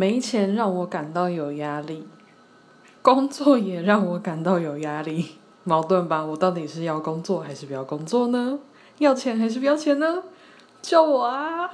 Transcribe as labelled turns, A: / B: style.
A: 没钱让我感到有压力。工作也让我感到有压力。矛盾吧我到底是要工作还是不要工作呢？要钱还是不要钱呢？救我啊！